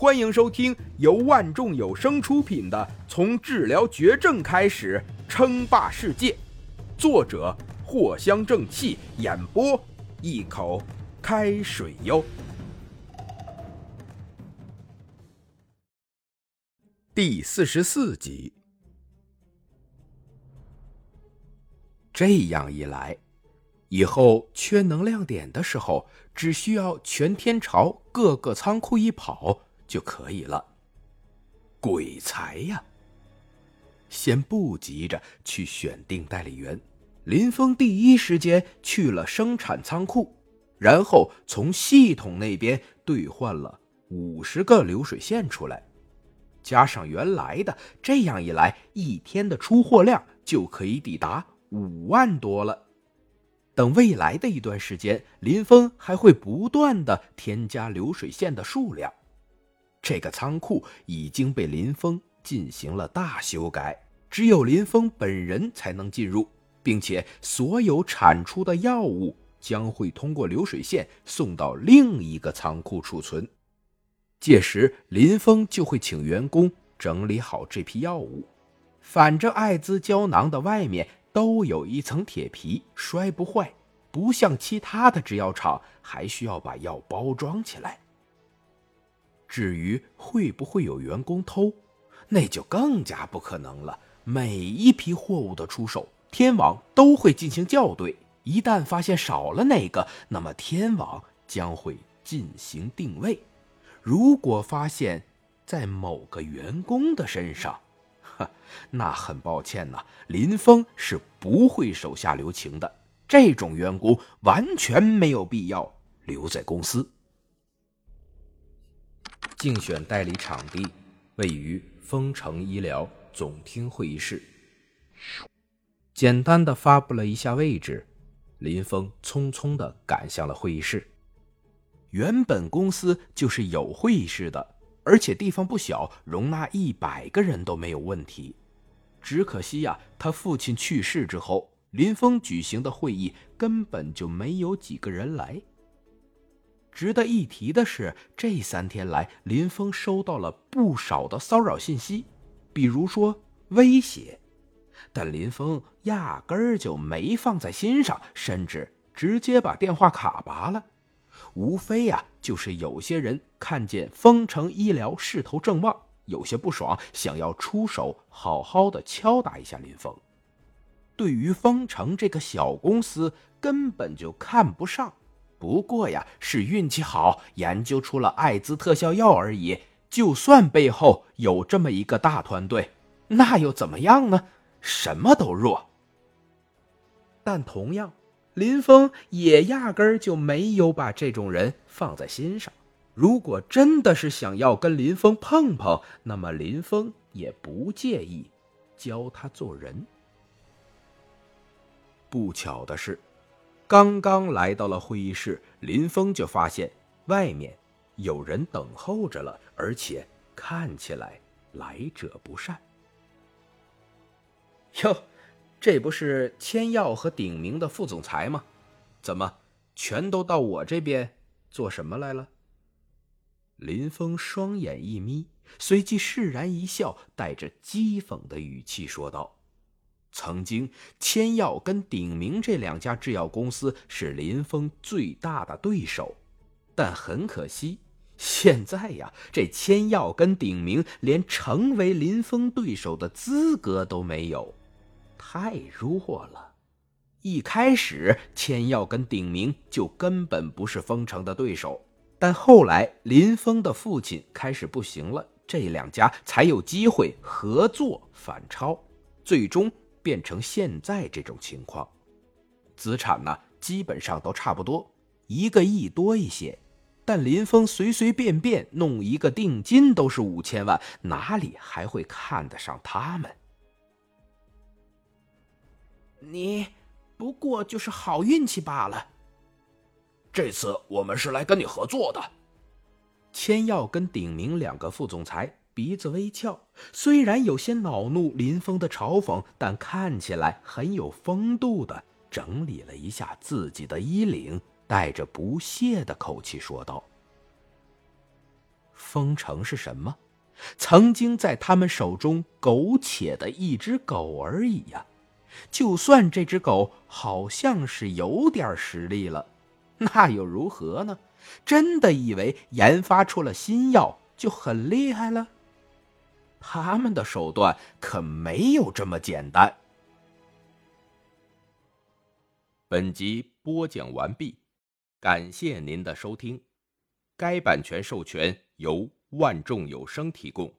欢迎收听由万众有声出品的《从治疗绝症开始称霸世界》，作者藿香正气，演播一口开水哟。第四十四集。这样一来，以后缺能量点的时候，只需要全天朝各个仓库一跑。就可以了。鬼才呀！先不急着去选定代理员，林峰第一时间去了生产仓库，然后从系统那边兑换了五十个流水线出来，加上原来的，这样一来，一天的出货量就可以抵达五万多了。等未来的一段时间，林峰还会不断的添加流水线的数量。这个仓库已经被林峰进行了大修改，只有林峰本人才能进入，并且所有产出的药物将会通过流水线送到另一个仓库储存。届时，林峰就会请员工整理好这批药物。反正艾滋胶囊的外面都有一层铁皮，摔不坏，不像其他的制药厂还需要把药包装起来。至于会不会有员工偷，那就更加不可能了。每一批货物的出手，天网都会进行校对。一旦发现少了哪个，那么天网将会进行定位。如果发现，在某个员工的身上，哈，那很抱歉呐，林峰是不会手下留情的。这种员工完全没有必要留在公司。竞选代理场地位于丰城医疗总厅会议室。简单的发布了一下位置，林峰匆匆的赶向了会议室。原本公司就是有会议室的，而且地方不小，容纳一百个人都没有问题。只可惜呀，他父亲去世之后，林峰举行的会议根本就没有几个人来。值得一提的是，这三天来，林峰收到了不少的骚扰信息，比如说威胁，但林峰压根儿就没放在心上，甚至直接把电话卡拔了。无非呀，就是有些人看见丰城医疗势头正旺，有些不爽，想要出手好好的敲打一下林峰。对于丰城这个小公司，根本就看不上。不过呀，是运气好，研究出了艾滋特效药而已。就算背后有这么一个大团队，那又怎么样呢？什么都弱。但同样，林峰也压根儿就没有把这种人放在心上。如果真的是想要跟林峰碰碰，那么林峰也不介意教他做人。不巧的是。刚刚来到了会议室，林峰就发现外面有人等候着了，而且看起来来者不善。哟，这不是千耀和鼎明的副总裁吗？怎么全都到我这边做什么来了？林峰双眼一眯，随即释然一笑，带着讥讽的语气说道。曾经，千药跟鼎明这两家制药公司是林峰最大的对手，但很可惜，现在呀，这千药跟鼎明连成为林峰对手的资格都没有，太弱了。一开始，千药跟鼎明就根本不是丰城的对手，但后来林峰的父亲开始不行了，这两家才有机会合作反超，最终。变成现在这种情况，资产呢基本上都差不多，一个亿多一些。但林峰随随便便弄一个定金都是五千万，哪里还会看得上他们？你不过就是好运气罢了。这次我们是来跟你合作的。千耀跟鼎明两个副总裁。鼻子微翘，虽然有些恼怒林峰的嘲讽，但看起来很有风度的整理了一下自己的衣领，带着不屑的口气说道：“封城是什么？曾经在他们手中苟且的一只狗而已呀。就算这只狗好像是有点实力了，那又如何呢？真的以为研发出了新药就很厉害了？他们的手段可没有这么简单。本集播讲完毕，感谢您的收听。该版权授权由万众有声提供。